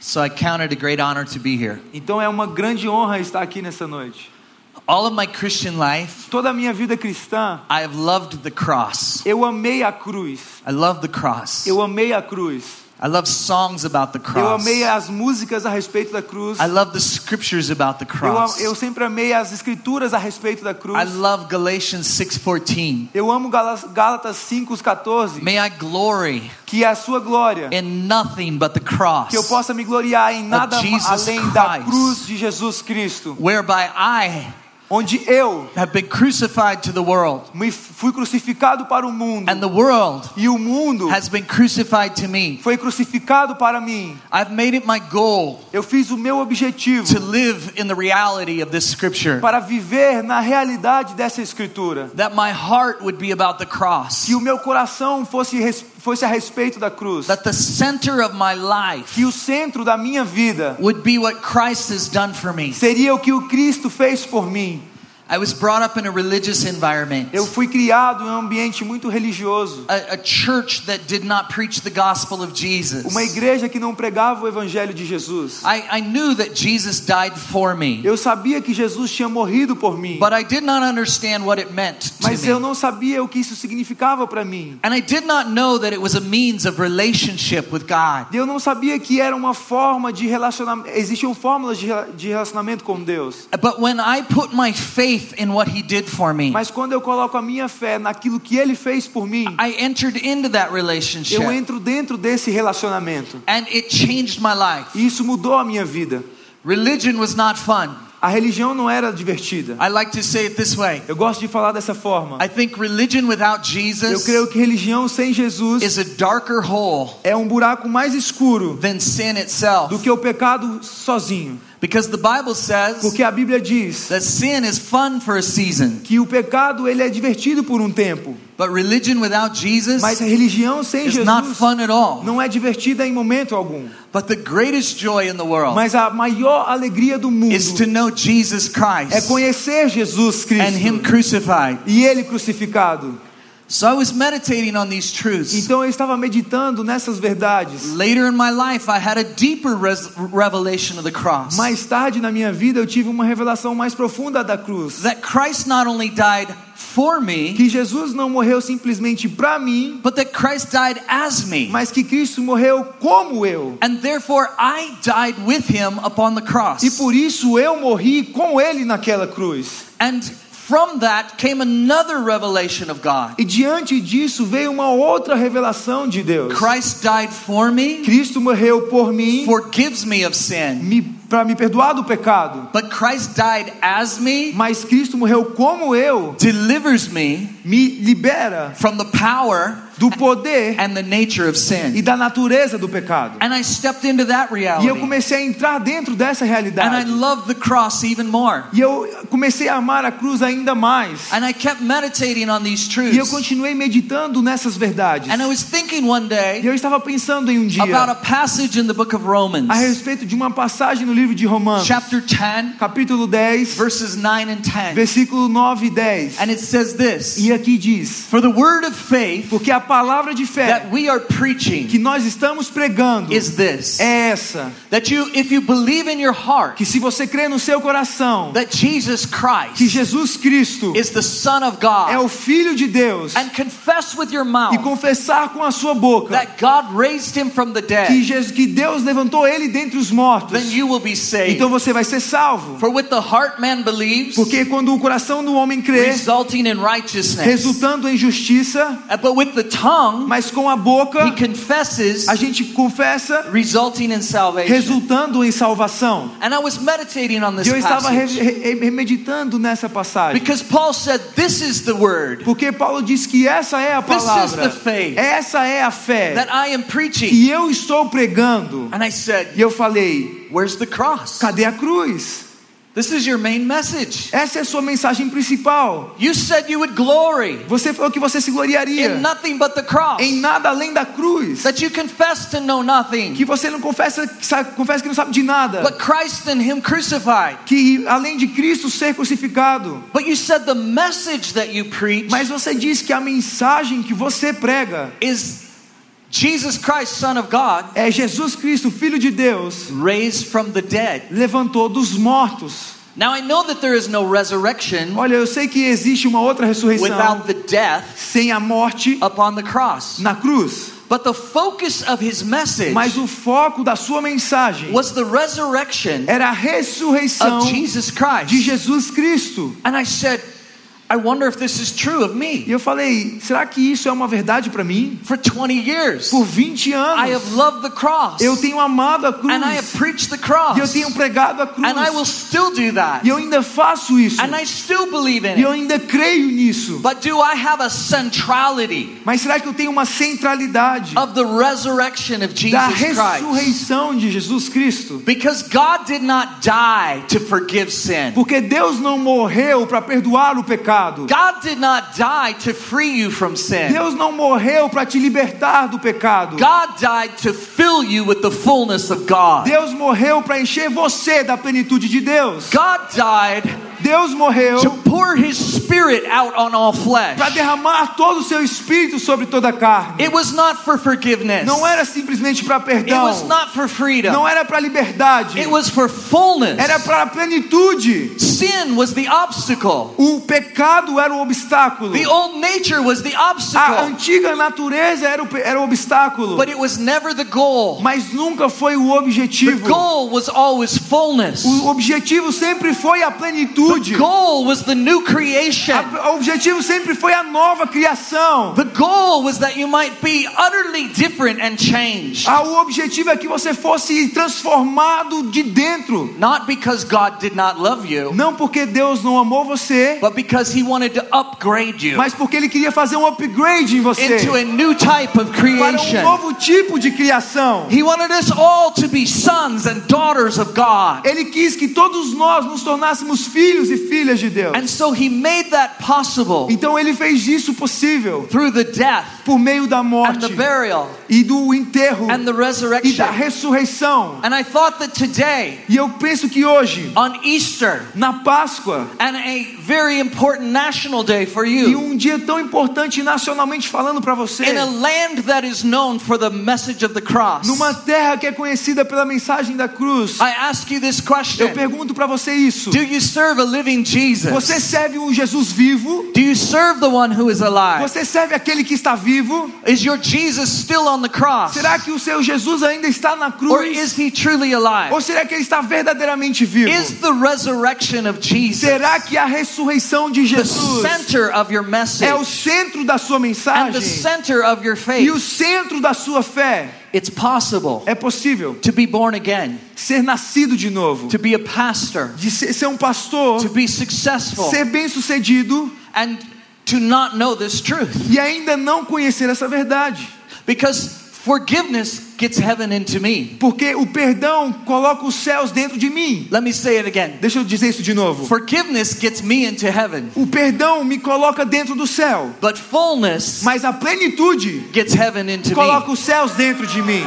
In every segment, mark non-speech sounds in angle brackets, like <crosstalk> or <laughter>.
So I count it a great honor to be here. Então é uma grande honra estar aqui nessa noite. All of my Christian life, Toda a minha vida cristã, I have loved the cross. eu amei a cruz. I love the cross. Eu amei a cruz. I love songs about the Eu cross. amei as músicas a respeito da cruz. I love the scriptures about the Eu, cross. eu sempre amei as escrituras a respeito da cruz. I love Galatians 6:14. Eu amo Gálatas 5:14, May I glory que a sua glória, in nothing but the cross, que eu possa me gloriar em nada além da Christ. cruz de Jesus Cristo, whereby I onde eu have been crucified to the world, me fui crucificado para o mundo and the world e o mundo has been crucified to me. foi crucificado para mim. I've made it my goal Eu fiz o meu objetivo to live in the reality of this scripture. para viver na realidade dessa escritura. That my heart would be about the cross. Que o meu coração fosse, fosse a respeito da cruz. That the center of my life Que o centro da minha vida would be what Christ has done for me. seria o que o Cristo fez por mim. I was brought up in a religious environment. Eu fui criado em um ambiente muito religioso. A, a church that did not preach the gospel of Jesus. Uma igreja que não pregava o evangelho de Jesus. I, I knew that Jesus died for me, Eu sabia que Jesus tinha morrido por mim, but I did not understand what it meant to mas eu não sabia o que isso significava para mim. And I did not know that it was a means of relationship with God. Eu não sabia que era uma forma de relacionamento, existiam fórmulas de de relacionamento com Deus. But when I put my faith in what He did for me, Mas quando eu coloco a minha fé naquilo que ele fez por mim, I entered into that eu relationship, entro dentro desse relacionamento. and it changed my life. E isso mudou a minha vida. Religion was not fun. A religião não era divertida. I like to say it this way. Eu gosto de falar dessa forma. I think religion without Eu creio que religião sem Jesus is a darker hole é um buraco mais escuro than sin itself. do que o pecado sozinho. Because the Bible says Porque a Bíblia diz that sin is fun for a season, que o pecado ele é divertido por um tempo, but religion without Jesus mas a religião sem is not Jesus fun at all. não é divertida em momento algum. But the greatest joy in the world Mas a maior alegria do mundo is to know Jesus é Christ conhecer Jesus and Him Cristo crucified. e ele crucificado. So I was meditating on these truths. Então eu estava meditando nessas verdades. Later in my life, I had a deeper revelation of the cross. Mais tarde na minha vida eu tive uma revelação mais profunda da cruz. that Christ not only died for me, Que Jesus não morreu simplesmente para mim, but that Christ died as me. mas que Cristo morreu como eu. And therefore, I died with him upon the cross. E por isso eu morri com ele naquela cruz. And from that came another revelation of God. E diante disso veio uma outra revelação de Deus. Christ died for me, Cristo morreu por mim forgives me of sin. me, para me perdoar do pecado. But Christ died as me, Mas Cristo morreu como eu, delivers me me libera from the power do poder and the nature of e sin. da natureza do pecado. And I stepped into that E eu reality. comecei a entrar dentro dessa And I realidade. love the cross even more. E eu comecei a amar a cruz ainda mais. And I kept meditating on these E eu truths. continuei meditando nessas verdades. And I was thinking one E day eu estava pensando em um dia about a passage in the book of Romans, a respeito de uma passagem no livro de Romanos, chapter 10, capítulo 10, verses 9 and 10. versículo 9 e 10. And it says this E aqui diz: For the word of faith Porque a palavra de fé that we are preaching que nós estamos pregando is this é essa: that you, if you believe in your heart que se você crê no seu coração that Jesus que Christ Jesus Cristo is the Son of é God o Filho de Deus and confess with your e mouth confessar com a sua boca that God raised him from the que, dead, Jesus, que Deus levantou ele dentre os mortos, then you will be saved. então você vai ser salvo. For with the heart man believes, Porque quando o coração do homem crê, resultando em justiça, Tongue mas com a boca he confesses, a gente confessa, resulting in salvation. resultando em salvação. And I was meditating on this E eu estava meditando nessa passagem. because Paul said, "This is the word Porque Paulo diz que essa é a This is palavra. the faith. Essa é a fé that I am preaching." que eu estou pregando. And I said, E eu falei: "Where's the cross? cadê a cruz? This is your main message. Essa é a sua mensagem principal. You said you would glory Você falou que você se gloriaria in nothing but the cross. em nada além da cruz. That you confess to know nothing Que você não confessa, que sabe- confessa que não sabe de nada. but Christ and Him crucified. Que além de Cristo ser crucificado. But you said the message that you preach Mas você diz que a mensagem que você prega is Jesus Christ, Son of God, é Jesus Cristo, Filho de Deus, raised from the dead. levantou dos mortos. Now I know that there is no resurrection Olha, eu sei que existe uma outra ressurreição without the death sem a morte upon the cross. na cruz. But the focus of his message Mas o foco da sua mensagem was the resurrection era a ressurreição of Jesus Christ. de Jesus Cristo. And I said, I wonder if this is true of E me. eu falei, será que isso é uma verdade para mim? For 20 years, Por 20 I anos have loved the cross. eu tenho amado a cruz And I have preached the e eu cross. tenho pregado a cruz And I will still do that. e eu ainda faço isso And I still believe in e eu ainda creio nisso. But do I have a centrality Mas será que eu tenho uma centralidade of the resurrection of da Jesus Christ? ressurreição de Jesus Cristo? Because God did not die to forgive sin. Porque Deus não morreu para perdoar o pecado. God did not die to free you from sin. Deus não morreu para te libertar do pecado. God died to fill you with the fullness of God. Deus morreu para encher você da plenitude de Deus. God died Deus morreu to pour his spirit out on all flesh. para derramar todo o seu espírito sobre toda a carne. It was not for forgiveness. Não era simplesmente para It was perdão. not for freedom. Não era para liberdade. It was for fullness. Era para a plenitude. Sin was the obstacle. O pecado era o obstáculo. The old nature was the A obstacle. antiga natureza era o, era o obstáculo. But it was never the goal. Mas nunca foi o The objetivo. goal was always fullness. O objetivo sempre foi a plenitude. The goal was the new creation. A- O objetivo sempre foi a nova criação. The goal was that you might be utterly different and changed. Ah, O objetivo é que você fosse transformado de dentro. Not because God did not love you, Não porque Deus não amou você, but because He wanted to upgrade you mas porque Ele queria fazer um upgrade em você into a new type of para um creation. novo tipo de criação. He wanted us all to be sons and daughters of God. Ele quis que todos nós nos tornássemos filhos e filhas de Deus. And so He made that possible Então Ele fez isso possível through the death por meio da and morte the burial e do enterro and the e da resurrection. ressurreição. And I thought that today, E eu penso que hoje, on Easter, na Páscoa, and a very important national day for e you, um dia tão importante nacionalmente falando para você, in a land that is known for the message of the cross, numa terra que é conhecida pela mensagem da cruz, I ask you this eu question pergunto para você isso. Do you serve a living Jesus? Você serve um Jesus vivo? Do you serve the one who is alive? Você serve aquele que está vivo? Is your Jesus still on the cross? Será que o seu Jesus ainda está na Or cruz? is he truly alive? Ou será que ele está verdadeiramente vivo? Is the resurrection of Jesus Será que a ressurreição de the Jesus center of your é o message centro da sua and the mensagem center of your e o faith? centro da sua fé? It's possible É possível to be born again, ser nascido de novo, to be a pastor, de ser, ser um pastor, to be successful, ser bem-sucedido and to not know this truth. e ainda não conhecer essa verdade. Because forgiveness gets heaven into me. Porque o perdão coloca os céus dentro de mim. Let me say it again. Deixa eu dizer isso de novo. Forgiveness gets me into heaven, O perdão me coloca dentro do céu, but fullness mas a plenitude gets heaven into coloca me. os céus dentro de mim.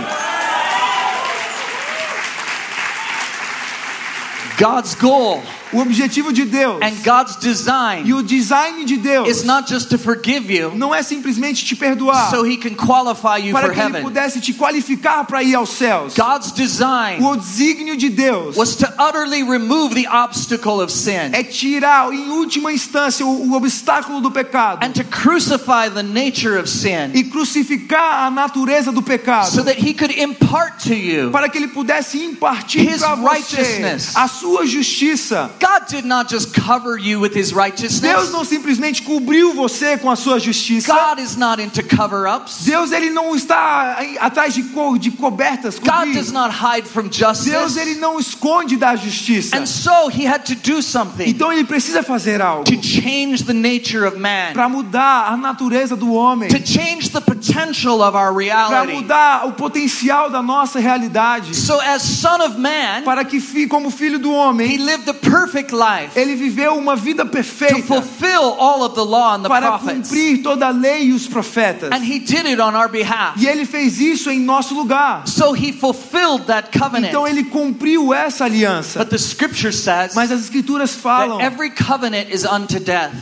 God's goal O objetivo de Deus and God's e design o design de Deus is not just to forgive you não é simplesmente te perdoar so he can qualify you para for que ele heaven. pudesse te qualificar para ir aos céus. God's design O desígnio de Deus was to utterly remove the obstacle of sin é tirar, em última instância, o, o obstáculo do pecado and to crucify the nature of sin e crucificar a natureza do pecado so that he could impart to you. para que ele pudesse impartir para você righteousness. a sua justiça. God did not just cover you with his Deus righteousness. não simplesmente cobriu você com a sua justiça. God is not into cover-ups. Deus ele não está atrás de, co de cobertas. God cobrir. does not hide from Deus justice. ele não esconde da justiça. And so he had to do something Então ele precisa fazer algo to change the nature of man, para mudar a natureza do homem, to change the potential of our para reality. mudar o potencial da nossa realidade, So as son of man, para que como filho do he homem, lived a perfect life ele viveu uma vida to perfeita fulfill all of the law and the para prophets. cumprir toda a lei e os profetas. And he did it on our behalf. E ele fez isso em nosso lugar. So he fulfilled that covenant. Então ele cumpriu essa aliança. But the scripture says Mas as escrituras falam that every covenant is unto death.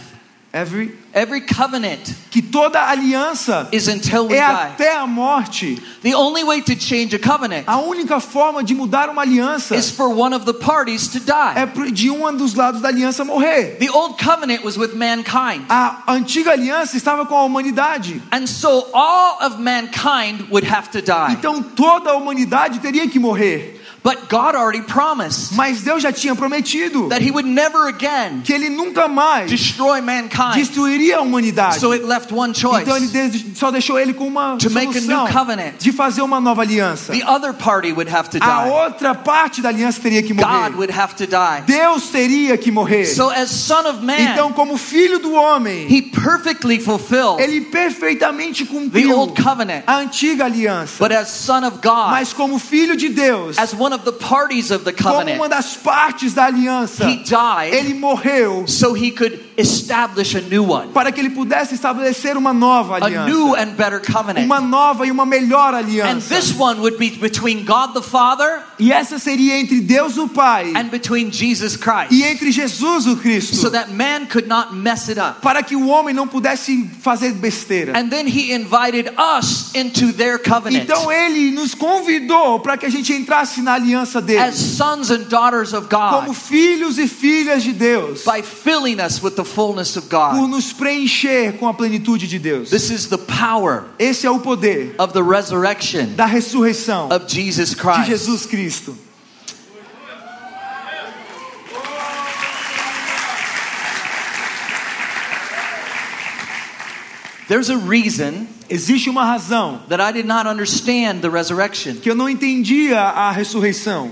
Every every covenant que toda aliança is until we é die. até a morte. The only way to change a covenant A única forma de mudar uma aliança is for one of the parties to die. é de um dos lados da aliança morrer. The old covenant was with mankind. A antiga aliança estava com a humanidade. And so all of mankind would have to die. Então toda a humanidade teria que morrer. But God already promised Mas Deus já tinha prometido that He would never again que ele nunca mais destroy mankind. destruiria a humanidade. So it left one choice. Então ele só deixou ele com uma To make a new covenant. de fazer uma nova aliança. The other party would have to A die. outra parte da aliança teria que God morrer. would have to die. Deus teria que morrer. So as Son of Então, Man, como filho do homem, He perfectly fulfilled ele perfeitamente the cumpriu old covenant. a antiga aliança. But as Son of God, Mas como filho de Deus, as one of the parties of the como uma covenant, das partes da aliança, He died ele morreu so He could establish a new one, para que ele pudesse estabelecer uma nova a new aliança. and better covenant. Uma nova e uma melhor And aliança. this one would be between God the Father E essa seria entre Deus o Pai and between Jesus Christ, e entre Jesus o so Cristo, that man could not mess it up. para que o homem não pudesse fazer besteira. And then He invited us into their covenant Então ele nos convidou para que a gente entrasse na aliança as dele, sons and daughters of como God filhos e filhas de Deus, by filling us with the fullness of por God. nos preencher com a plenitude de Deus. This is the power Esse é o poder of the resurrection da ressurreição of Jesus de Christ. Jesus Cristo. There's a reason Existe uma razão that I did not understand the resurrection. que eu não entendia a ressurreição.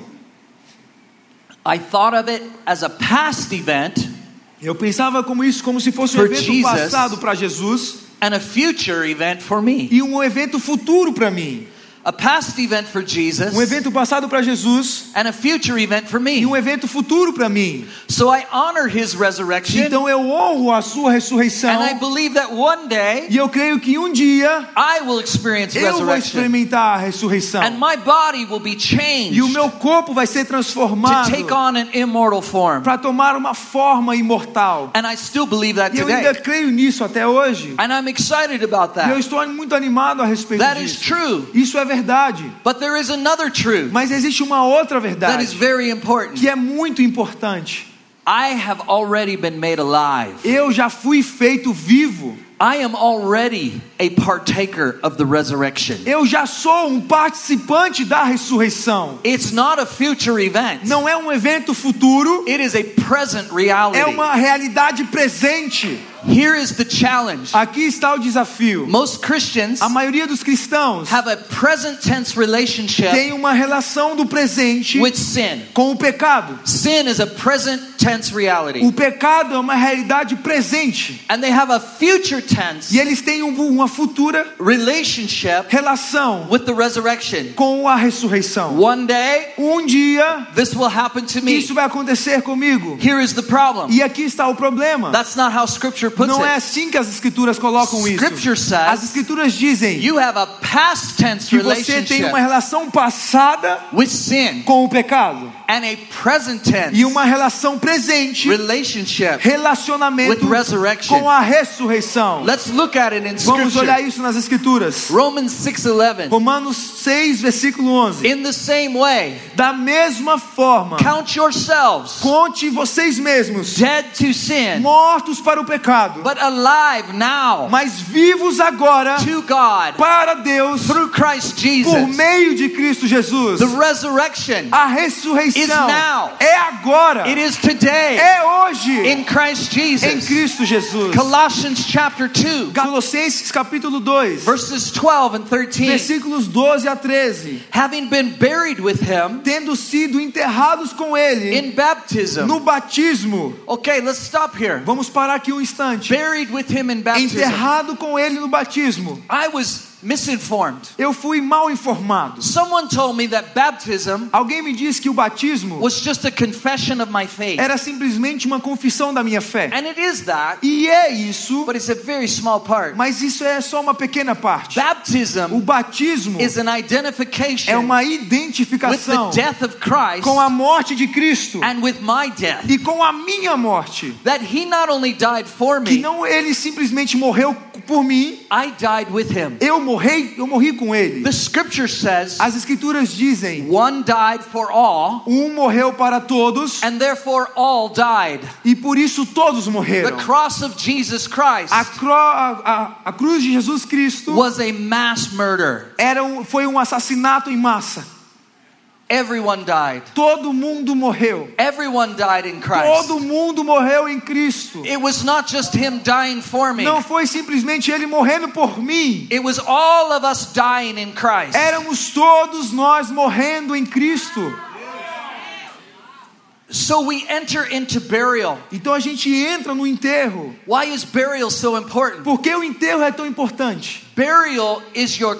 I thought of it as a past event Eu pensava como isso como se fosse um evento Jesus. passado para Jesus and a future event for me. e um evento futuro para mim. A past event for Jesus Um evento passado para Jesus and a future event for me. e um evento futuro para mim. So I honor his resurrection Então eu honro a sua ressurreição and I believe that one day e eu creio que um dia I will experience eu vou experimentar a ressurreição and my body will be changed e o meu corpo vai ser transformado take on an immortal form. para tomar uma forma imortal. And I still believe that E eu ainda creio nisso até hoje. And I'm excited about E eu that. estou muito animado a respeito That is disso. true. Isso é verdade. But there is another truth Mas existe uma outra that is verdade very important. que é muito importante. I have already been made alive. Eu já fui feito vivo. I am already a partaker of the resurrection. Eu já sou um participante da ressurreição. It's not a future event. Não é um evento futuro, It is a present reality. é uma realidade presente. Here is the challenge. Aqui está o desafio. Most Christians A maioria dos cristãos have a present tense relationship tem uma relação do presente with sin. com o pecado. Sin is a present tense reality. O pecado é uma realidade presente. And they have a future tense E eles têm um- uma futura relationship relação with the resurrection. com a ressurreição. One day, Um dia this will happen to me. isso vai acontecer comigo. Here is the problem. E aqui está o problema. That's not how Scripture puts Não é it. assim que as escrituras colocam isso. Scripture As says escrituras dizem you have a past tense que você tem uma relação passada with sin com o pecado and a present tense e uma relação presente, relationship relacionamento with resurrection. com a ressurreição. Let's look at it in Vamos olhar isso nas escrituras. Romans 6:11. Romanos 6, versículo 11. In the same way, Da mesma forma, count yourselves conte vocês mesmos dead to sin, mortos para o pecado, but alive now mas vivos agora to God para Deus through Christ por Jesus. meio de Cristo Jesus. The resurrection, A is ressurreição now. é agora, it is today é hoje in Christ em Jesus. Cristo Jesus. Colossians chapter 2, Colossenses capítulo 2, verses 12 and 13. versículos 12 a 13. Having been buried with him Tendo sido enterrados com ele in baptism. no batismo. Okay, let's stop here. Vamos parar aqui um instante. Buried with him in baptism. Enterrado com ele no batismo. I was misinformed. Eu fui mal informado. Someone told me that baptism Alguém me disse que o batismo was just a confession of my faith. era simplesmente uma confissão da minha fé. And it is that, E é isso, but it's a very small part. mas isso é só uma pequena parte. O Baptism batismo is an é identification uma with the identificação death of Christ com a morte de Cristo and with my death. e com a minha morte. That he not only died for Que me, não ele simplesmente morreu por mim, I died with him. eu morri, eu morri com ele. The scripture says As escrituras dizem: one died for all, um morreu para todos and therefore all died. e por isso todos The morreram. cross of Jesus Christ A, cro- a- a- a cruz de Jesus Cristo was a mass murder. era um, foi um assassinato em massa. Everyone died. Todo mundo morreu. Everyone died in Christ. Todo mundo morreu em Cristo. It was not just him dying for me. Não foi simplesmente ele morrendo por mim. It was all of us dying in Christ. Éramos todos nós morrendo em Cristo. So we enter into burial. Então a gente entra no enterro. Why is burial so important? Por que o enterro é tão importante? Burial is your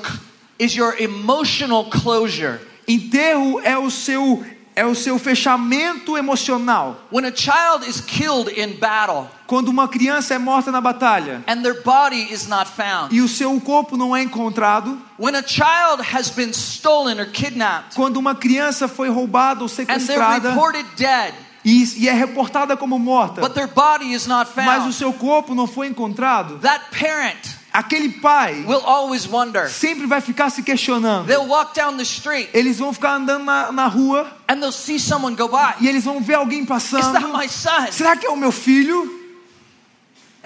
is your emotional closure. Enterro é o seu é o seu fechamento emocional. When a child is killed in battle Quando uma criança é morta na batalha and their body is not found. e o seu corpo não é encontrado, When a child has been stolen or kidnapped quando uma criança foi roubada ou and they're sequestrada reported dead, e, e é reportada como morta, but their body is not mas o found, seu corpo não foi encontrado, that parent aquele pai will always wonder. sempre vai ficar se questionando. They'll walk down the street Eles vão ficar andando na, na rua and they'll see someone go by. e eles vão ver alguém Is that passando. my son? Será que é o meu filho?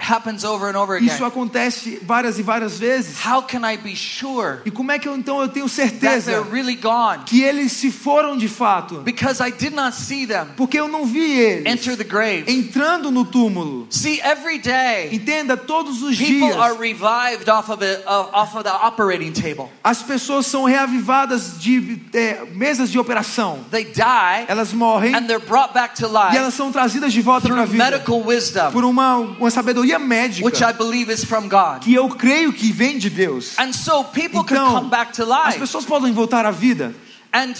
Happens over and over Isso again. acontece várias e várias vezes. How can I be sure E como é que eu então eu tenho certeza they're really gone? que eles se foram de fato? Because I did not see them Porque eu não vi eles enter the grave. entrando no túmulo. See, every day Entenda, todos os people dias are revived off of uh, off of the operating table. as pessoas são reavivadas de é, mesas de operação. They die Elas morrem and they're brought back to e life elas são trazidas de volta para a vida medical wisdom, por uma, uma sabedoria médica which I believe is from God. que eu creio que vem de Deus. And so people can Então, come back to as pessoas podem voltar à vida And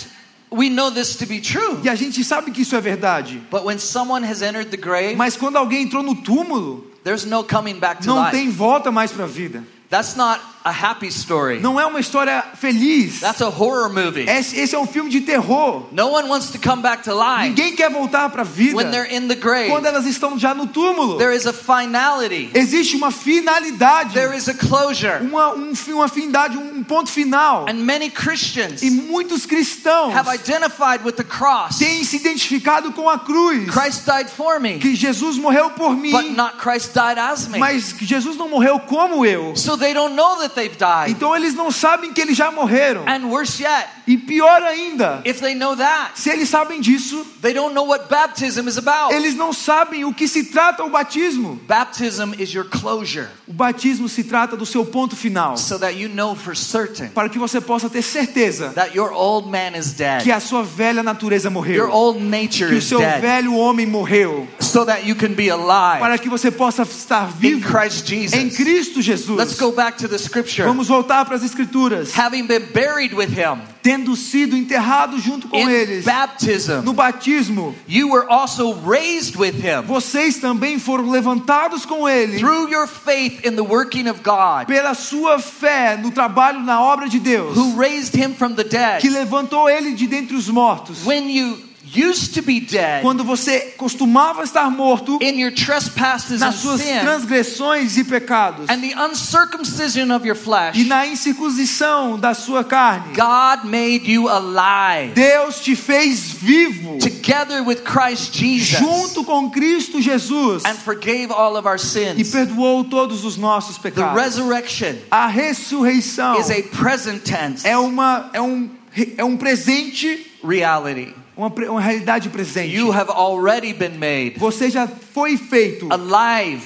we know this to be true. e a gente sabe que isso é verdade. But when someone has entered the grave, Mas quando alguém entrou no túmulo, there's no coming back to não life. tem volta mais para a vida. That's not a happy story. Não é uma história feliz. That's a horror movie. Esse, esse é um filme de terror. No one wants to come back to life Ninguém quer voltar para a vida when they're in the grave. quando elas estão já no túmulo. There is a finality. Existe uma finalidade, There is a closure. uma, um, uma finalidade, um ponto final. And many Christians E muitos cristãos have identified with the cross. têm se identificado com a cruz. Christ died for me, Que Jesus morreu por mim, but not Christ died as me. mas que Jesus não morreu como eu. So they don't know that they've died. Então eles não sabem que eles já morreram. And worse yet, E pior ainda, if they know that, se eles sabem disso, they don't know what baptism is about. eles não sabem o que se trata o batismo. Baptism is your closure O batismo se trata do seu ponto final, so that you know for certain para que você possa ter certeza that your old man is dead. que a sua velha natureza Your morreu, old nature que o is seu dead. velho homem morreu, So that you can be alive para que você possa estar vivo em Jesus. Cristo Let's Jesus. go back to the scripture. Vamos voltar para as escrituras. Having been buried with him Tendo sido enterrado junto com in eles baptism, no batismo, you were also raised with him vocês também foram levantados com ele through your faith in the working of God, pela sua fé no trabalho na obra de Deus, who raised him from the que dead. levantou ele de dentre os mortos. When you used to be dead Quando você costumava estar morto in your trespasses and nas suas sin transgressões e pecados and the uncircumcision of your flesh, e na incircuncisão da sua carne, God made you alive Deus te fez vivo together with Christ Jesus junto com Cristo Jesus and forgave all of our e sins. perdoou todos os nossos The pecados. resurrection A ressurreição is a present tense é uma é um é um presente, reality. Uma, uma realidade presente. You have already been made Você já foi feito alive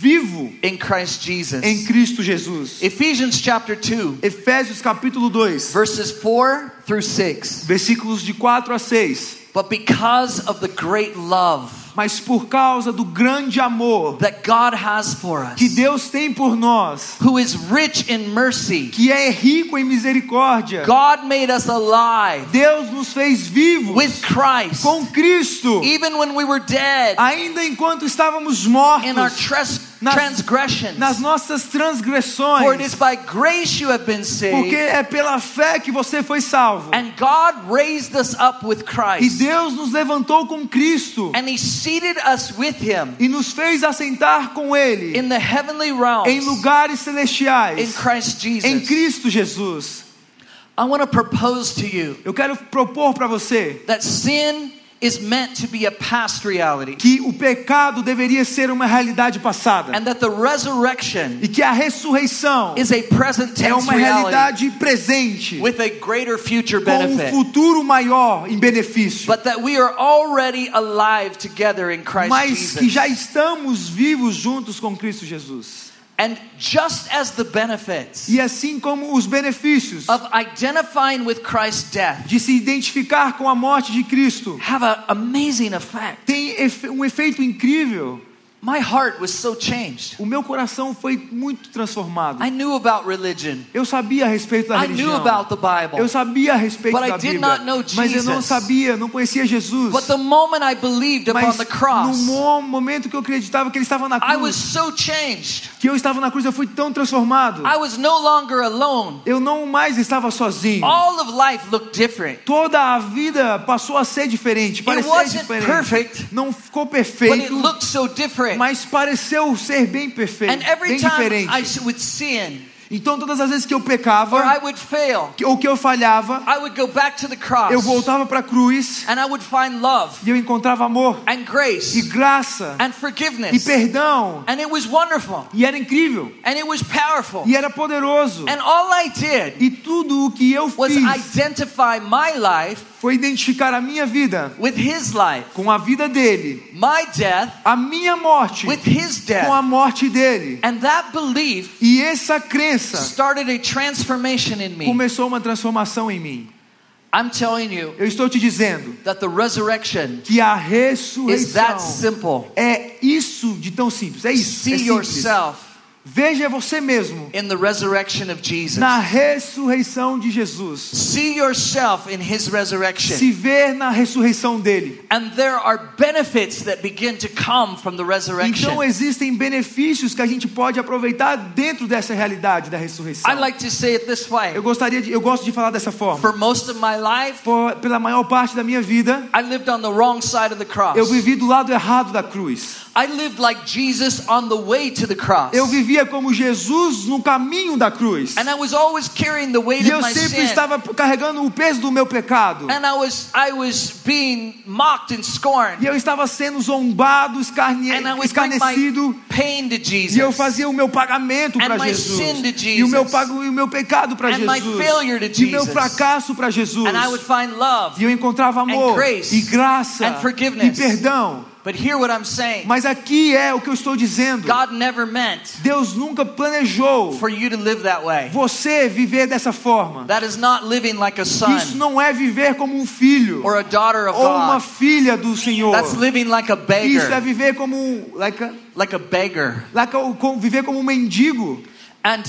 vivo in Christ Jesus. em Cristo Jesus. Ephesians chapter 2, Efésios capítulo 2, verses 4 through 6. versículos de 4 a 6. But because of the great love mas por causa do grande amor that God has for us, que Deus tem por nós, who is rich in mercy. que é rico em misericórdia. God made us alive Deus nos fez vivos with Christ, com Cristo, even when we were dead ainda enquanto estávamos in our mortos nas- transgressions. nas nossas For it transgressões, is by grace you have been porque saved, é pela fé que você foi salvo. and God raised us up with E Christ, Deus nos levantou com Cristo and He seated us with Him e nos fez assentar com Ele in the heavenly em realms lugares in celestiais Christ em Jesus. Cristo Jesus. I want to propose to you Eu quero propor para você that sin is meant to be a past reality, que o pecado deveria ser uma realidade passada and that the resurrection e que a ressurreição is a present é tense uma reality realidade presente with a greater future com um benefit. futuro maior em benefício, But that we are already alive together in Christ mas que Jesus. já estamos vivos juntos com Cristo Jesus. And just as the benefits E assim como os benefícios of identifying with Christ's death de se identificar com a morte de Cristo have an amazing effect, tem um efeito incrível. My heart was so changed. O meu coração foi muito transformado. I knew about religion. Eu sabia a respeito da I knew religião. about the Bible. Eu sabia a respeito But I da did Bíblia. not know Mas eu não Jesus. sabia, não conhecia Jesus. But the moment I believed upon Mas the no cross, mo- momento que eu acreditava que ele estava na I was cruz, so changed. que eu estava na cruz, eu fui tão transformado. I was no longer alone. Eu não mais estava sozinho. All of life looked different. Toda a vida passou a ser diferente, diferente. perfect, não ficou But it perfeito, looked so different. Mas pareceu ser bem perfeito, And bem every time diferente. I would sin Então todas as vezes que eu pecava would fail, que- ou que eu falhava, I would go back to the cross eu voltava para a cruz and I would find love e eu encontrava amor and e graça and e perdão And it was wonderful e era incrível and it was powerful. e era poderoso. And all I did E tudo o que eu was fiz identify my life foi identificar a minha vida with his life, com a vida dele, a minha morte with his com a death. morte dele. And that belief E essa crença started a transformation in me. começou uma transformação em mim. I'm telling you Eu estou te dizendo that the resurrection que a is that ressurreição simple. é isso de tão simples. É isso. See É simples. yourself Veja você mesmo in the resurrection of Jesus. na ressurreição de Jesus. See yourself in his resurrection. Se ver na ressurreição dele. And there are benefits that begin to come from the resurrection. Então existem benefícios que a gente pode aproveitar dentro dessa realidade da ressurreição. I like to say it this way. Eu gostaria de, eu gosto de falar dessa forma. For most of my life, Por, pela maior parte da minha vida, I lived on the wrong side of the cross. eu vivi do lado errado da cruz. I lived like Jesus on the way to the cross. Eu vivia como Jesus no caminho da cruz. And I was always carrying the weight E of eu sempre estava carregando o peso do meu pecado. And I was I was being mocked and scorned. E eu estava sendo zombado, escarne... Escarnecido. my pain to Jesus. E eu fazia o meu pagamento And para my Jesus. sin to E o meu, pago, e o meu pecado para Jesus. failure to E o meu Jesus. fracasso para Jesus. And I would find love. E eu encontrava amor, grace. e graça, And forgiveness. e perdão. But hear what I'm saying. Mas aqui é o que eu estou dizendo. God never meant Deus nunca planejou for you to live that way. você viver dessa forma. That is not living like a son Isso não é viver como um filho or a daughter of ou uma God. filha do Senhor. That's living like a Isso é beggar, viver como um, like a, like a beggar. like a, viver como um mendigo. And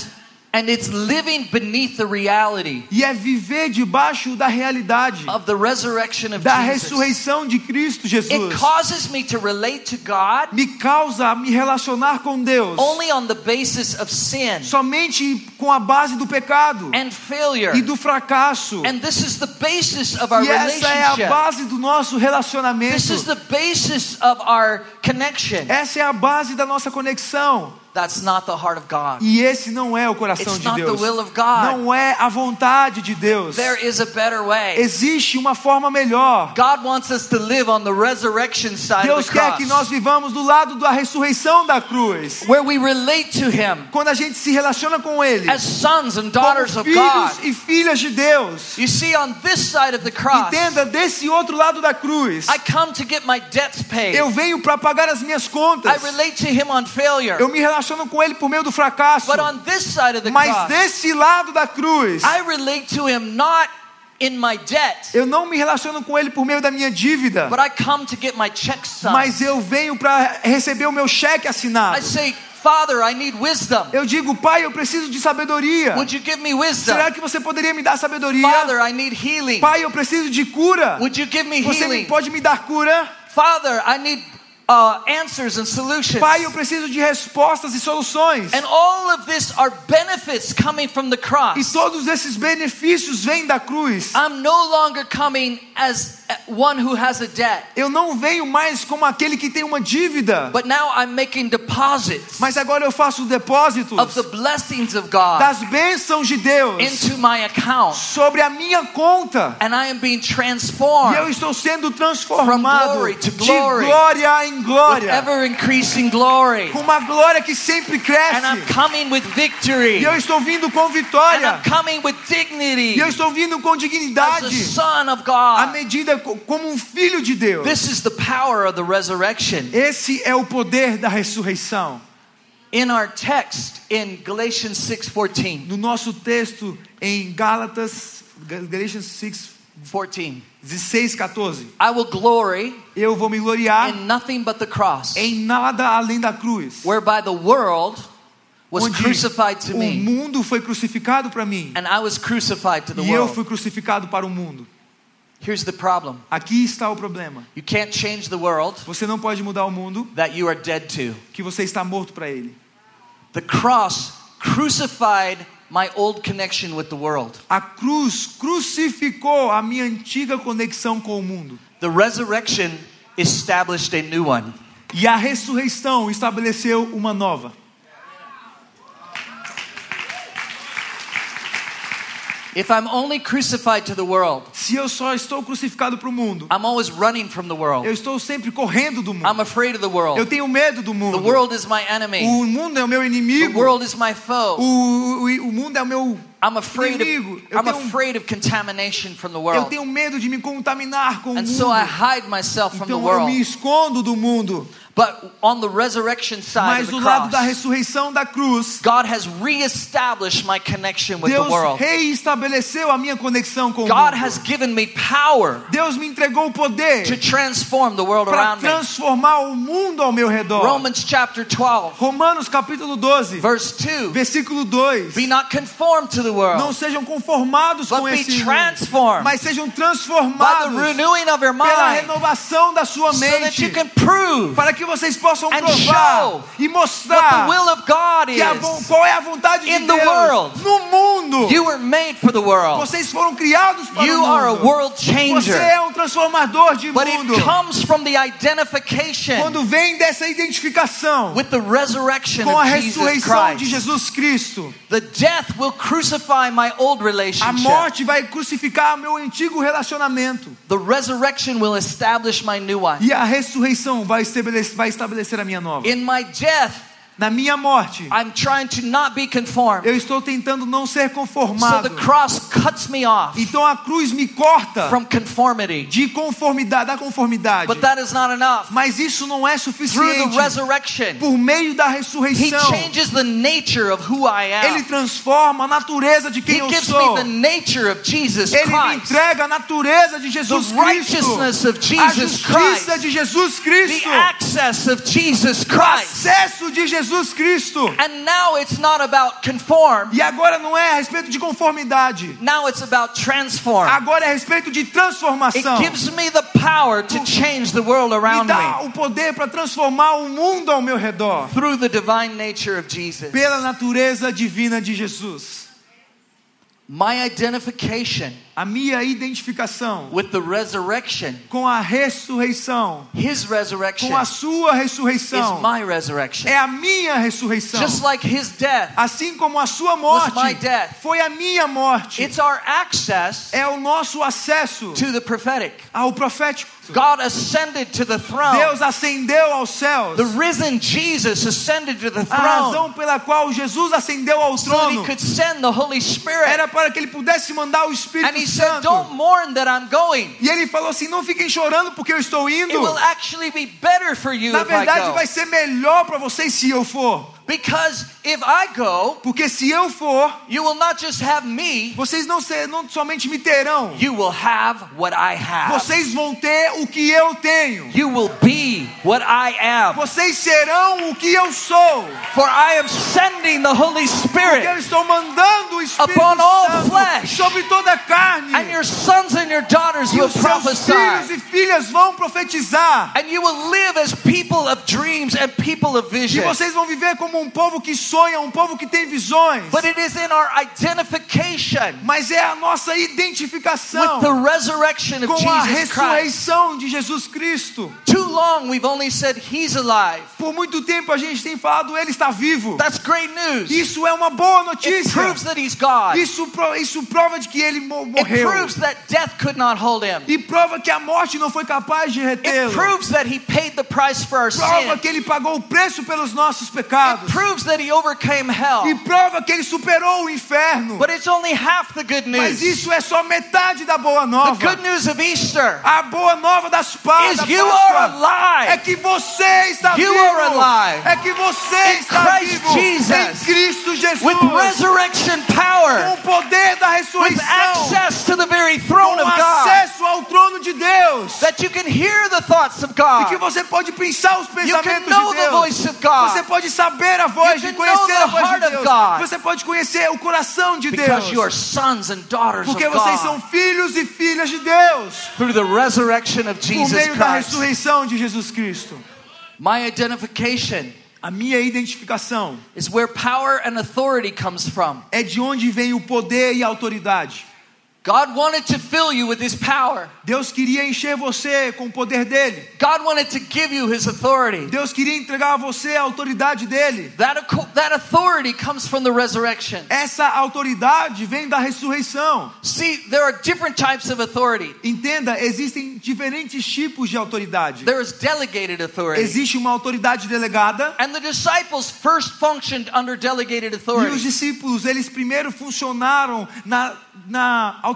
and it's living beneath the reality E é viver debaixo da realidade of the resurrection of da Jesus. ressurreição de Cristo It Jesus. causes me to relate to God Me causa me relacionar com Deus only on the basis of sin somente com a base do pecado and failure. e do fracasso. And this is the basis of our E essa é a relationship. base do nosso relacionamento. This is the basis of our connection. Essa é a base da nossa conexão. That's not the heart of God. E esse não é o coração It's de not the Deus. will of God. Não é a vontade de Deus. There is a better way. Existe uma forma melhor. God wants us to live on the resurrection side Deus of the quer cross, que nós vivamos do lado da ressurreição da cruz. where we relate to Him Quando a gente se relaciona com Ele, as sons and como daughters of filhos God. e filhas de Deus. You see, on this side of the cross, Entenda, desse outro lado da cruz, I come to get my debts paid. eu venho para pagar as minhas contas. I relate to Him on failure. Eu me relaciono com Ele por meio do fracasso. But on this side of the Mas desse lado da cruz, I relate to Him not in my debt, Eu não me relaciono com Ele por meio da minha dívida, but I come to get my check signed. mas eu venho para receber o meu cheque I assinado. say, Father, I need wisdom. Eu digo, Pai, eu preciso de sabedoria. Would you give me wisdom? Será que você poderia me dar sabedoria? Father, I need healing. Pai, eu preciso de cura. Would you give me Você healing? pode me dar cura? Father, I need uh, answers and solutions. Pai, eu preciso de respostas e soluções. And all of this are benefits coming from the E cross. todos esses benefícios vêm da cruz. I'm no longer coming as one who has a debt, Eu não venho mais como aquele que tem uma dívida, but now I'm making deposits mas agora eu faço depósitos of the blessings of God das bênçãos de Deus into my account. sobre a minha conta. And I am being E eu transformed estou sendo transformado glory to de glory. glória em with glória, ever increasing glory. com uma glória que sempre And I'm cresce. coming with victory. E eu estou vindo com And vitória. I'm coming with dignity E eu estou vindo com as a dignidade, son of à God. medida co- como um filho de Deus. This is the power of the resurrection. Esse é o poder da ressurreição. In our text in Galatians 6:14, No nosso texto em Gálatas, Galatians 6, 14. 16, 14. I will glory Eu vou me gloriar in nothing but the cross, em nada além da cruz. whereby the world was Onde crucified to o me, mundo foi crucificado para mim. and I was crucified to the E eu world. fui crucificado para o mundo. Here's the problem. Aqui está o problema. You can't change the world Você não pode mudar o mundo that you are dead to. que você está morto para ele. The cross crucified my old connection with the world. A cruz crucificou a minha antiga conexão com o mundo. The resurrection established a new one. E a ressurreição estabeleceu uma nova. If I'm only crucified to the world, Se eu só estou crucificado para o mundo, I'm always running from the world. eu estou sempre correndo do mundo. I'm afraid of the Eu world. tenho medo do The mundo. world is my enemy. O mundo é o meu The inimigo. world is my foe. O, o, o mundo é o meu. I'm afraid inimigo. of Eu I'm tenho- afraid of contamination from the Eu world. tenho medo de me contaminar com o And mundo. so I hide myself from the Então eu world. me escondo do mundo. But on the resurrection side Mas do the lado da ressurreição da cruz, God has reestablished my connection with the Deus world. reestabeleceu a minha conexão com o God mundo. has given me power Deus me entregou o to poder transform the world para around me. transformar o mundo ao meu redor. Romans chapter 12, Romanos capítulo 12, verse 2. versículo 2. Be not conformed to the Não world, sejam conformados but com be esse mundo, transformed mas sejam by the transformados renewing of your pela mind renovação da sua so that mente, you can prove para que vocês possam and provar e what the mostrar will of God que a vo- is. qual é a vontade de in the Deus world. no mundo. You were made for the world. Vocês foram criados para You o are a mundo. world Você changer. é um transformador de But mundo. it comes from the identification Quando vem dessa identificação with the resurrection com a of Jesus ressurreição de Christ. Jesus Cristo, The death will crucify my old a morte vai crucificar meu antigo relacionamento The resurrection will establish my new one. e a ressurreição vai estabelecer, vai estabelecer a minha nova. In my death, Na minha morte, I'm trying to not be conformed. eu estou tentando não ser So conformado. the cross cuts me off Então a cruz me corta from conformity. de conformidade, da conformidade. But that is not enough. Mas isso não é Through suficiente. the resurrection, Por meio da He ressurreição, changes the nature of who I Ele transforma a natureza de He quem eu gives sou. me the nature of Jesus Ele me entrega a natureza de Jesus The Cristo. righteousness of A Jesus justiça Christ. de Jesus The Cristo. access of Jesus O acesso de Jesus Cristo. And now it's not about conform. E agora não é a respeito de conformidade. Now it's about transform. Agora é a respeito de It transformação. gives me the power to change the world Me around dá me o poder para transformar o mundo ao meu redor. through the divine nature of Jesus. Pela natureza divina de Jesus. My identification A minha identificação with the resurrection, com a ressurreição, His resurrection, com a sua ressurreição is my resurrection. é a minha ressurreição. Just like His death, Assim como a sua morte Was my death. foi a minha morte, it's our access é o nosso acesso to the prophetic. ao profético. God ascended to the throne. Deus ascendeu aos céus. The risen Jesus ascended to the throne. A razão pela qual Jesus ascendeu ao so that He could send the Holy Spirit era para para que ele pudesse mandar o Espírito And he said, Santo. Don't mourn that I'm going. E ele falou assim: não fiquem chorando porque eu estou indo. It will actually be better for you Na verdade, vai ser melhor para vocês se eu for. Because if I go, Porque se eu for, you will not just have me, vocês não, ser, não somente me terão, you will have what I have. vocês vão ter o que eu tenho. You will be what I am. Vocês serão o que eu sou. For I am sending the Holy Porque eu Spirit, estou mandando o Espírito Upon all Santo flesh. sobre toda a carne. and your sons and your daughters e will seus filhos prophesy. e filhas vão profetizar. And you will live as people of dreams and people of E vision. vocês vão viver como um povo que sonha, um povo que tem visões. But it is in our identification Mas é a nossa with identificação the resurrection of com a Jesus Christ. ressurreição de Jesus Cristo. Too long we've only said he's alive. Por muito tempo a gente tem falado, ele está vivo. That's great news. Isso é uma boa It notícia. proves that he's God. Isso, isso prova de que ele mo- It morreu. proves that death could not hold him. E prova que a morte não foi capaz de It retê-lo. proves that he paid the price for our Prova sin. que ele pagou o preço pelos nossos It pecados. Proves that he overcame hell. E prova que ele superou o inferno. But it's only half the good Mas news. isso é só metade da boa The nova. good news of Easter A boa nova das paz, is you are alive. é que você está You vivo. are alive. É que você In está Christ vivo Jesus. em Cristo Jesus. with resurrection com power, o poder da with ressurreição, access to the very throne com of God, acesso ao trono de Deus. that you can hear the thoughts of E que God. você pode pensar os You pensamentos can de know the Deus. voice of God. Você pode saber a voz de conhecer a voz de Deus. Você pode conhecer o coração de Deus. sons and daughters of Porque vocês são filhos e filhas de Deus. through the resurrection of Por Jesus meio da Christ. ressurreição de Jesus Cristo. My identification A minha identificação is where power and authority comes from. é de onde vem o poder e a autoridade. God wanted to fill you with his power. Deus queria encher você com o poder dele. God wanted to give you his authority. Deus queria entregar a você a autoridade dele. That, that authority comes from the resurrection. Essa autoridade vem da ressurreição. See, there are different types of authority. Entenda, existem diferentes tipos de autoridade. There is delegated authority. Existe uma autoridade delegada And the disciples first functioned under delegated e os authority. discípulos, eles primeiro funcionaram na, na autoridade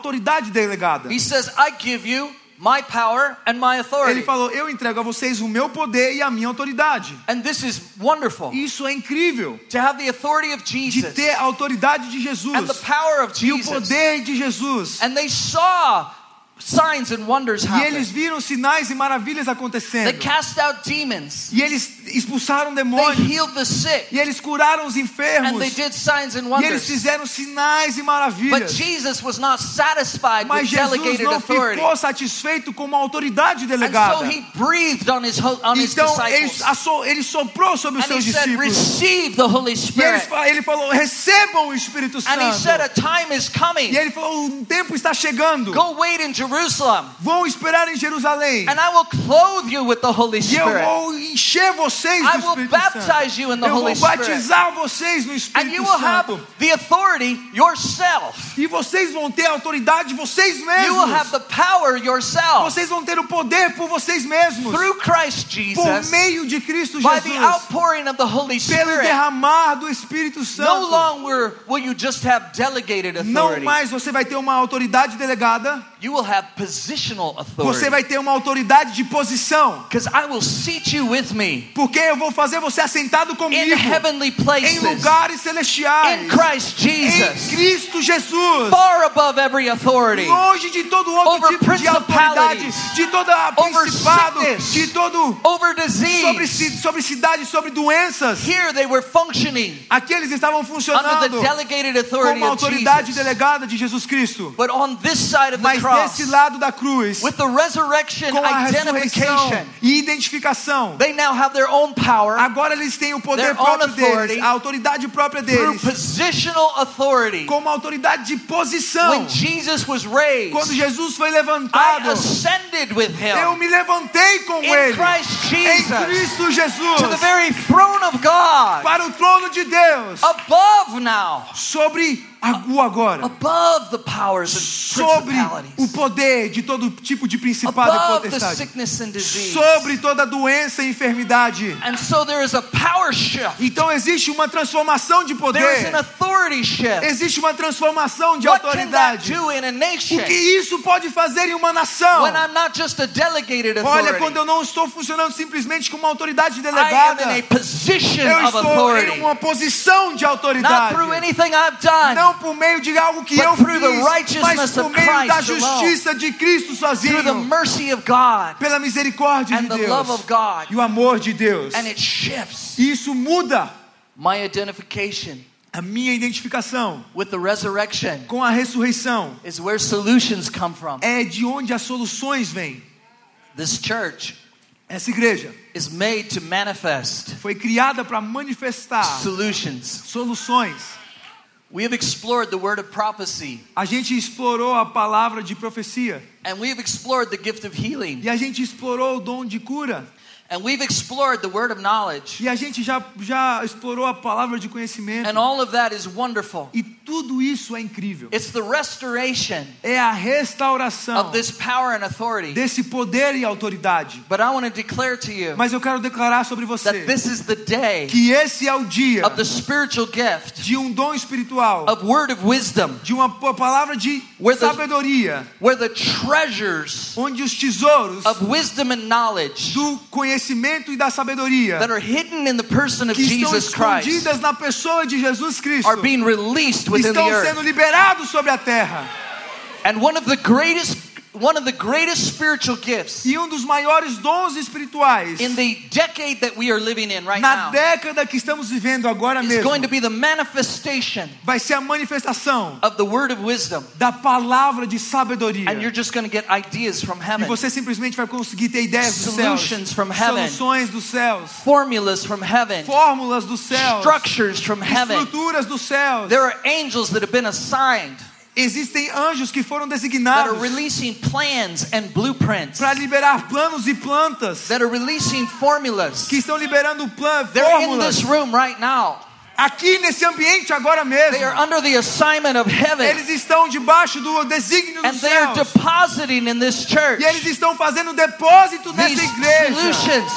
delegada. He says, I give you my power and my Ele authority. falou: Eu entrego a vocês o meu poder e a minha autoridade. And this is wonderful Isso é incrível. to have the authority of De Jesus ter a autoridade de and the Jesus power of e o Jesus. poder de Jesus. And they saw signs and wonders E happen. eles viram sinais e maravilhas They acontecendo. cast out demons. E eles expulsaram demônios. healed the sick. E eles curaram os And enfermos. they did signs and E eles fizeram sinais e But maravilhas. Jesus was not satisfied Mas with Jesus delegated não authority. ficou satisfeito com uma autoridade And delegada. so he breathed on his, ho- on his Então ele, soprou sobre os seus said, discípulos. Receive the Holy E ele falou: recebam o Espírito And he said, Santo. A time is coming. E ele falou: um tempo está chegando. Go wait in Jerusalem. Vão esperar em Jerusalém. And I will clothe you with the Holy E eu Spirit. vou encher vocês I do will Espírito baptize you in Santo. the Eu vou Holy Spirit. batizar vocês no And Espírito you will have Santo. the authority yourself. E vocês vão ter a autoridade vocês You will have mesmos. the power yourself Vocês vão ter o poder por vocês mesmos. through Christ Por Jesus meio de Cristo by the Jesus. outpouring of the Holy Pelo Spirit. derramar do Espírito No Santo. longer will you just have delegated Não authority. mais você vai ter uma autoridade delegada. You will have positional Você authority. vai ter uma autoridade de posição. Because I will seat you with me Porque eu vou fazer você assentado in comigo heavenly em places lugares celestiais. in Christ Em Jesus, Cristo Jesus. far above every authority. Longe de todo outro Over tipo de autoridade, de toda over principado, sickness, de todo over sobre, disease. ci- sobre cidade, sobre doenças. Here they were functioning Aqui eles estavam under the funcionando delegated como authority a of autoridade Jesus. delegada de Jesus Cristo. But on this side of the Mas cross, desse lado da cruz, with the resurrection com a identification, e identificação, they now have their own power agora eles têm o poder próprio deles, a autoridade própria through deles, positional authority. como autoridade de posição. When Jesus was raised, Quando Jesus foi I levantado, ascended with eu him me levantei com in ele Christ em Jesus Cristo Jesus to the very throne of God, para o trono de Deus, above now, sobre agora, above the powers and sobre o poder de todo tipo de principado e potestade, sickness and disease. sobre toda doença e enfermidade. Então existe uma transformação de poder, existe uma transformação de autoridade. O que isso pode fazer em uma nação? Olha, quando eu não estou funcionando simplesmente como uma autoridade delegada, eu estou em uma posição de autoridade. Não por meio de algo que eu fiz, mas por meio da justiça de Cristo sozinho, mercy of God pela misericórdia and de the love Deus of God. e o amor de Deus. And it shifts E Isso muda a minha identificação with the resurrection com a ressurreição. is where solutions come from. É de onde as soluções vêm. This church Essa igreja is made to manifest foi criada para manifestar solutions. soluções. We have explored the word of prophecy. A gente explorou a palavra de profecia. And we have explored the gift of healing. E a gente explorou o dom de cura and we've explored the word of knowledge. e a gente já já explorou a palavra de conhecimento And all of that is wonderful. e tudo isso é incrível. It's the restoration É a restauração of this power and authority. desse poder e autoridade. But I want to declare to you Mas eu quero declarar sobre você that this is the day que esse é o dia of the spiritual gift de um dom espiritual, of word of wisdom, de uma pa- palavra de Where the- sabedoria, where the treasures onde os tesouros of wisdom and knowledge do conhecimento e da sabedoria that are hidden in the person of que estão Jesus Christ escondidas na pessoa de Jesus Cristo are being released within the estão earth. sendo liberados sobre a terra. And one of the greatest one of the greatest spiritual gifts E um dos maiores dons espirituais in the decade that we are living in right na now década que estamos vivendo agora is mesmo going to be the manifestation vai ser a manifestação of the word of wisdom. da palavra de sabedoria. And you're just going to get ideas from E heaven, você simplesmente vai conseguir ter ideias dos céus, Solutions from heaven. soluções dos céus, formulas from heaven, fórmulas dos céus, structures from heaven. estruturas dos céus. There are angels that have been assigned Existem anjos que foram designados releasing plans and blueprints, para liberar planos e plantas, that are releasing formulas. que estão liberando plan, They're in fórmulas this room right now. aqui nesse ambiente agora They are mesmo. under the assignment of heaven, Eles estão debaixo do desígnio and dos they are céus. depositing in this church E eles estão fazendo depósito nessa igreja solutions.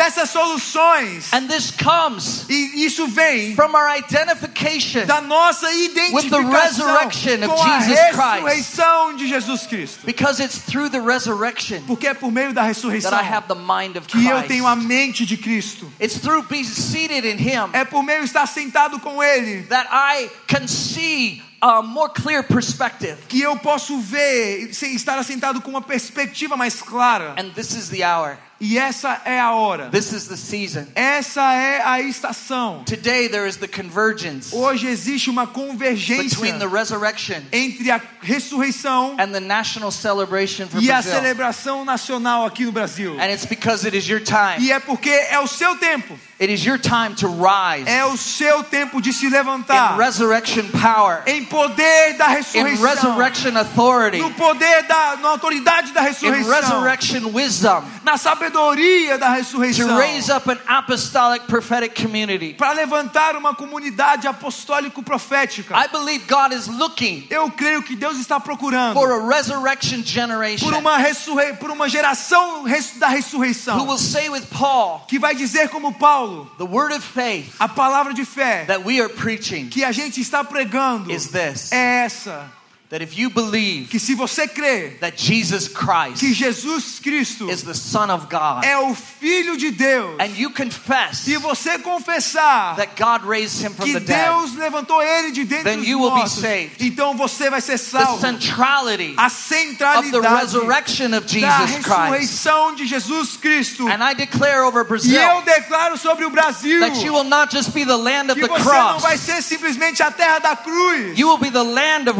Dessas soluções. And this comes E isso vem from our identification da nossa With the identificação resurrection of com a Jesus Christ. ressurreição de Jesus Cristo. because it's through the resurrection Porque é por meio da ressurreição that I have the mind of que eu tenho a Christ. mente de Cristo. It's through being seated in Him É por meio de estar sentado com Ele that I can see a more clear perspective. que eu posso ver, estar assentado com uma perspectiva mais clara. And this is the hour. E essa é a hora. This is the season. Essa é a estação. Today there is the convergence Hoje existe uma convergência between the resurrection entre a ressurreição and the national celebration for e a celebração nacional aqui no Brasil. And it's because it is your time. E é porque é o seu tempo. It is your time to rise É o seu tempo de se in levantar resurrection power, em poder da in ressurreição. resurrection authority, No poder da na autoridade da in ressurreição. resurrection wisdom Na sabedoria da to ressurreição. raise up an apostolic prophetic community. Para levantar uma comunidade apostólico profética. I believe God is looking Eu creio que Deus está procurando for a resurrection por generation uma, ressurrei, por uma geração da who ressurreição will say with Paul, que vai dizer como Paulo, the word of faith a palavra de fé that we are preaching que a gente está pregando is this. é essa, that if you believe que se você crê that Jesus que Christ Jesus Cristo is the Son of God é o filho de Deus, and you confess se você confessar that God raised him from que the dead, Deus levantou ele de dentro Then dos you will be mortos, saved. então você vai ser the salvo. centrality A of the centralidade resurrection of da Jesus Christ. ressurreição de Jesus Cristo. And I declare over E eu Brazil declaro sobre o Brasil that you will not just be the land of que the você não cross, vai ser simplesmente a terra da cruz. you will be the land of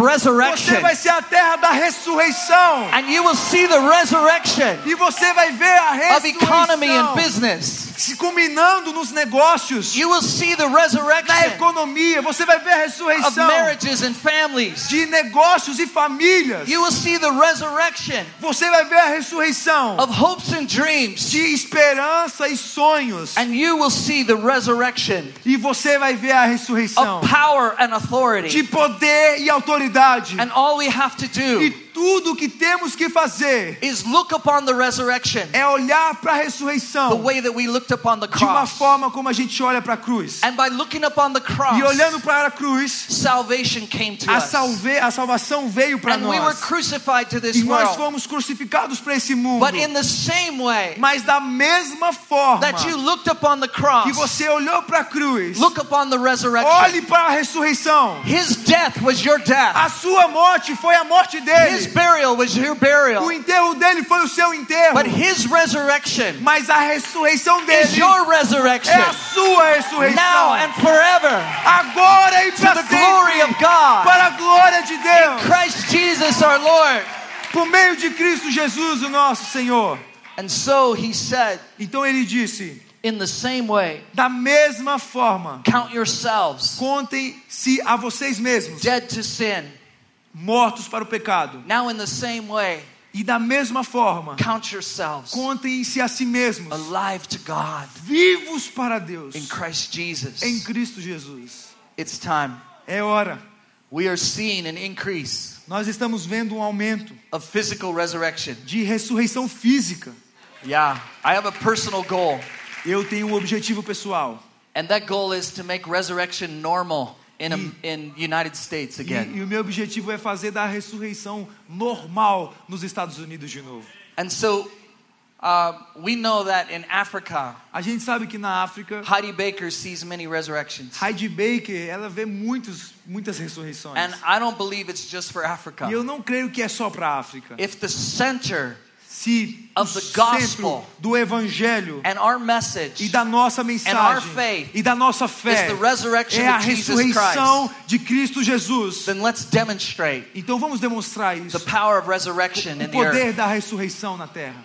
Você vai ser a terra da ressurreição. And you will see the resurrection E você vai ver a of economy and business se combinando nos negócios, You will see the na resurrection economia. Você vai ver a of ressurreição marriages and families. de negócios e famílias. You will see the resurrection Você vai ver a ressurreição of hopes and dreams. de esperança e sonhos. And you will see the resurrection E você vai ver a ressurreição of power and de authority. poder e autoridade. And all we have to E do tudo que temos que fazer is look upon the resurrection é olhar para a the ressurreição way that we looked upon the de uma cross. forma como a gente olha para a cruz. And by looking upon the E cross, olhando para a cruz, salvation came to a, us. salve, a salvação veio para we nós. crucified to this E nós fomos crucificados para esse mundo. But in the same way Mas da mesma forma that you looked upon the cross, que você olhou para a cruz, look upon the resurrection. olhe para a ressurreição. His death was your death. A sua morte foi a morte His dele. Burial was your burial. O enterro dele foi o seu enterro. But his resurrection Mas a ressurreição dele is your é a resurrection sua ressurreição. now and forever Agora e para the glory sempre. of God. Para a glória de Deus. Christ Jesus our Lord. Por meio de Cristo Jesus, o nosso Senhor. And so he said, Então ele disse: in the same way, da mesma forma, count yourselves contem-se a vocês mesmos, dead to sin. Mortos para o pecado. Now, in the same way, E da mesma forma, count yourselves contem-se a si mesmos, alive to God vivos para Deus, in Christ Jesus. em Cristo Jesus. It's time. É hora. We are seeing an increase Nós estamos vendo um aumento of physical resurrection. de ressurreição física. Yeah, I have a personal goal, Eu tenho um objetivo pessoal. and that goal is to make resurrection normal in um, in United States E, again. e o meu objetivo é fazer da ressurreição normal nos Estados Unidos de novo. And so, uh, we know that in Africa, A gente sabe que na África, Heidi Baker sees many resurrections, Heidi Baker, ela vê muitos, muitas ressurreições. and I don't believe it's just for Africa. E eu não creio que é só para a África. If the center Se of the gospel do evangelho and our message e da nossa our mensagem faith e da nossa is fé the resurrection é a of Jesus ressurreição de Cristo Jesus, then let's demonstrate então vamos demonstrar the isso. power of resurrection O the poder da ressurreição na terra.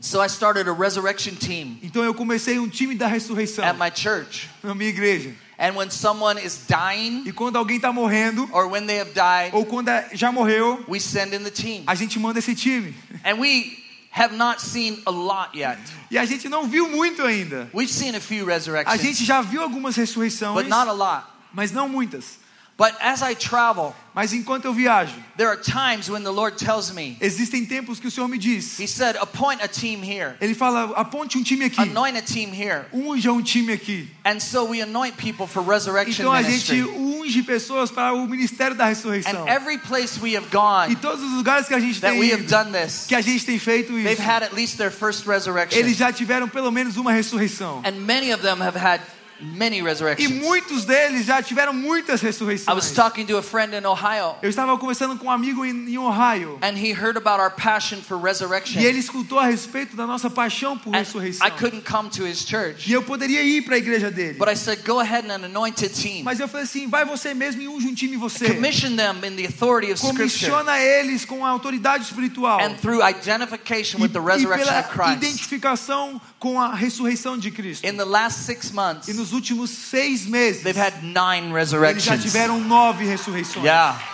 So I started a resurrection team Então eu comecei um time da ressurreição at my church. na minha igreja. And when someone is dying E quando alguém está morrendo or when they have died, ou quando é- já morreu, we send in the team. a gente manda esse time. And we have not seen a lot yet. E a gente não viu muito ainda. We've seen a few A resurrections, gente já viu algumas ressurreições, but not a lot. mas não muitas. But as I travel, Mas enquanto eu viajo, there are times when the Lord tells me, existem tempos que o Senhor me diz. He said, appoint a team here, Ele fala: aponte um time aqui, anoint a team here. unja um time aqui. And so we anoint people for resurrection Então a gente ministry. unge pessoas para o ministério da ressurreição. And every place we have gone, E todos os lugares que a gente that tem we have ido, done this, que a gente tem feito they've isso, had at least their first resurrection. eles já tiveram pelo menos uma ressurreição. And many of them have had many E resurrections. muitos deles já tiveram muitas I was ressurreições. talking to a friend in Ohio, Eu estava conversando com um amigo em, em Ohio. and he heard about our passion for resurrection. E ele escutou a respeito da nossa paixão por And ressurreição. I couldn't come to his church, E eu poderia ir para a igreja dele. but I said, go ahead and anoint a team. Mas eu falei assim: vai você mesmo e unge um time você. Commission them in the authority of Scripture Comissiona eles com a autoridade espiritual. and through identification E, with the e resurrection pela of Christ. identificação com a ressurreição de Cristo. In the last six months, E nos últimos seis meses, they've had nine eles já resurrections. tiveram nove ressurreições. Yeah. <laughs>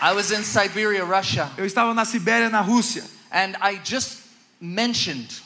I was in Siberia, Russia, Eu estava na Sibéria, na Rússia. and I just mentioned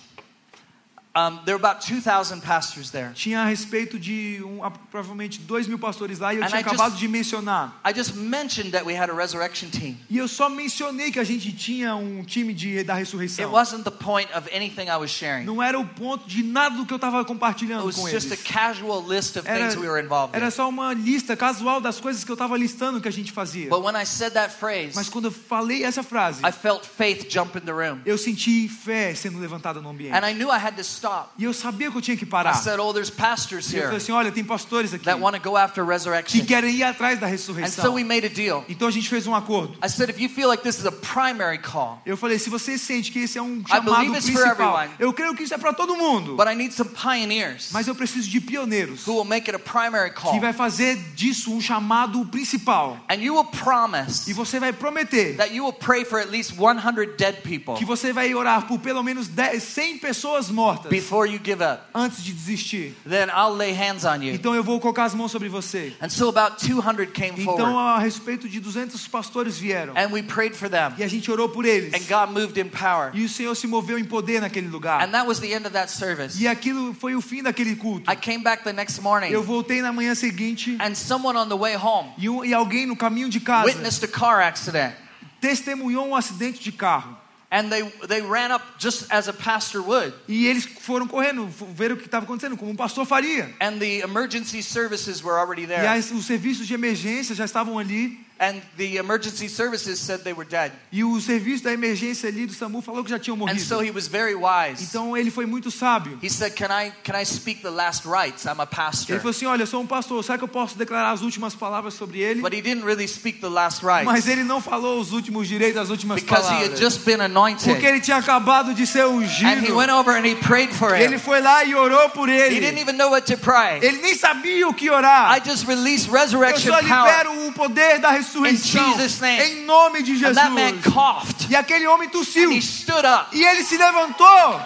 um, there are about 2,000 pastors there. Tinha a respeito de um, a- provavelmente dois mil pastores lá e eu And tinha I just- acabado de mencionar. I just mentioned that we had a resurrection team. E eu só mencionei que a gente tinha um time de, da It ressurreição. wasn't the point of anything I was sharing. Não era o ponto de nada do que eu estava It compartilhando was com just a eles. casual list of Era, things we were involved era in. só uma lista casual das coisas que eu estava listando que a gente fazia. But when I said that phrase, Mas quando eu falei essa frase, I felt faith jump in the room. eu senti fé sendo levantada no ambiente. And I knew I had to stop. E eu sabia que eu tinha que I parar. said, Oh, there's pastors E eu falei here assim, olha, tem pastores aqui that want to go after que resurrection. querem ir atrás da And ressurreição. so we made a deal. Então a gente fez um acordo. I said, if you feel like this is a primary call, Eu falei, se você sente que esse é um I chamado believe it's for principal, everyone. eu creio que isso é para todo mundo. but I need some pioneers Mas eu preciso de pioneiros who will make it a primary call. que vai fazer disso um chamado principal. And you will promise E você vai prometer that you will pray for at least 100 dead people que você vai orar por pelo menos 10, 100 pessoas mortas before you give up. antes de desistir. Then I'll lay hands on you. Então eu vou colocar as mãos sobre você. And so about 200 came Então forward. a respeito de 200 pastores vieram And we prayed for them. e a gente orou por eles. And God moved in power. E o Senhor se moveu em poder naquele lugar. And that was the end of that service. E aquilo foi o fim daquele culto. I came back the next morning. Eu voltei na manhã seguinte And someone on the way home e, um- e alguém no caminho de casa witnessed a car accident. testemunhou um acidente de carro. And they, they ran up just as a pastor would. E eles foram correndo, ver o que estava acontecendo, como um pastor faria. And the emergency services were already E there. as, os serviços de emergência já estavam ali. And the emergency services said they were dead. E o serviço da emergência ali do SAMU falou que já tinham And so morrido. he was very wise. Então ele foi muito sábio. He said, Can I, can I speak the last rites? I'm a Ele pastor. falou assim: Olha, eu sou um pastor, será que eu posso declarar as últimas palavras sobre ele? But he didn't really speak the last rites Mas ele não falou os últimos direitos, as últimas because he had palavras. just been anointed. Porque ele tinha acabado de ser And he ungido. went over and he prayed for Ele him. foi lá e orou por He didn't ele. even know what to pray. Ele nem sabia o que orar. I just released Eu resurrection só power. libero o poder da ressurreição. In Jesus' name. Em nome de And that man Jesus. coughed. E aquele homem tossiu. And he stood up. E ele se levantou.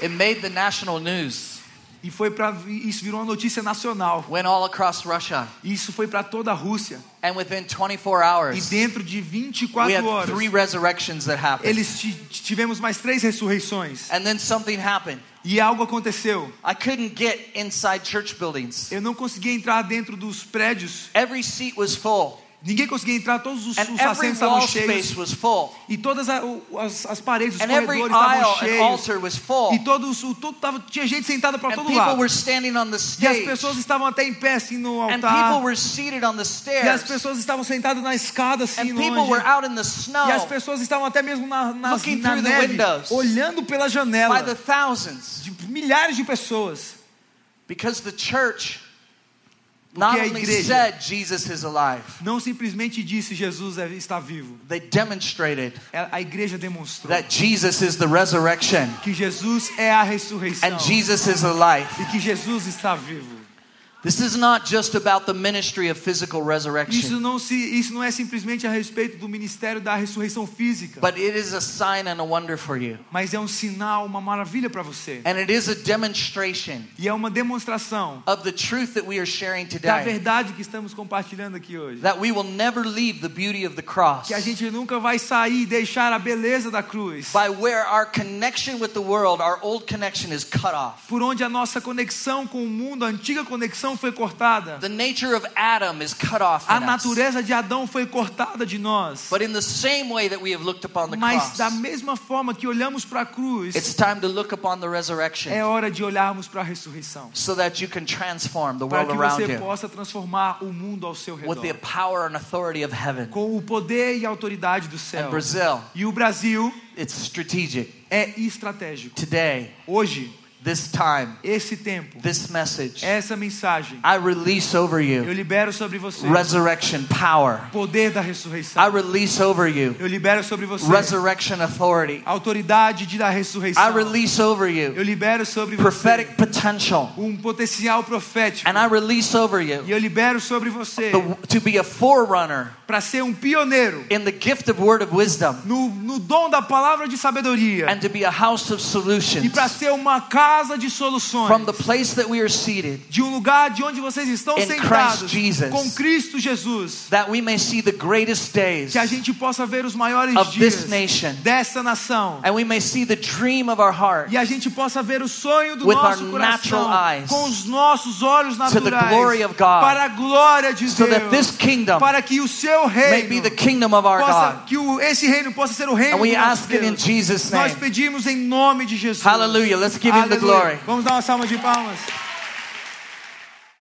It made the national news. E foi para isso virou uma notícia nacional. Went all across Russia. Isso foi para toda a Rússia. And within 24 E hours, dentro de we 24 had horas, three resurrections that happened. eles ti- tivemos mais três ressurreições. And then something happened. E algo aconteceu. I couldn't get inside church buildings. Eu não conseguia entrar dentro dos prédios. Every seat was full. Ninguém conseguia entrar, todos os, And os assentos estavam cheios. E todas a- as, as paredes, os And corredores estavam cheios. E todos, o, todo tava, tinha gente sentada para todo lado. E as pessoas estavam até em pé assim no altar. were seated on the E as pessoas estavam sentadas na escada assim And people longe. were out in the E as snow pessoas estavam até mesmo na, nas- Looking na neve, windows. olhando pela janela. De milhares de pessoas. Because the church not a only igreja- said Jesus is alive, Não simplesmente disse Jesus é- está vivo. they demonstrated A a igreja demonstrou that Jesus is the resurrection que Jesus é a ressurreição. and Jesus is alive. E que Jesus está vivo. This is not just about the ministry of physical Isso resurrection, não, se, isso não é simplesmente a respeito do ministério da ressurreição física, but it is a sign and a wonder for you. mas é um sinal, uma maravilha para você. And it is a demonstration E é uma demonstração of the truth that we are sharing today. da verdade que estamos compartilhando aqui hoje. That we will never leave the beauty of the cross Que a gente nunca vai sair e deixar a beleza da cruz. by where our connection with the world, our old connection, is cut off. Por onde a nossa conexão com o mundo, a antiga conexão foi cortada. The nature of Adam is cut off. A natureza de Adão foi cortada de nós. But in the same way that we have looked upon the Mas cross, da mesma forma que olhamos para a cruz, it's time to look upon the resurrection é hora de olharmos para a ressurreição. so that you can transform the Para que você possa transformar o mundo ao seu with the redor. power and authority of heaven. Com o poder e a autoridade do And céu. Brazil, E o Brasil it's strategic. é estratégico. Today, Hoje, this time, esse tempo, this message, essa mensagem, I release over you. eu libero sobre você resurrection power. poder da ressurreição. I release over you Eu libero sobre você resurrection authority. autoridade de da ressurreição. I release over you Eu libero sobre prophetic você potential. um potencial profético. And I release over you. E eu libero sobre você the, to be a forerunner para ser um pioneiro in the gift of word of wisdom no, no dom da palavra de sabedoria and to be a house of e solutions para ser uma casa de soluções from the place that we are seated de um lugar de onde vocês estão In sentados Christ Jesus. com Cristo Jesus. that we may see the greatest days Que a gente possa ver os maiores of dias this nation dessa nação. and we may see the dream of our heart E a gente possa ver o sonho do With nosso our coração natural eyes. com os nossos olhos To the naturais glory of God. para a glória de so that this Deus, kingdom para que o seu may be reino the kingdom of our possa, God. que o, esse reino possa ser o reino And do nosso Deus. Jesus' Nós name. pedimos em nome de Jesus. Hallelujah. Let's give him the glory. Vamos dar uma salva de palmas.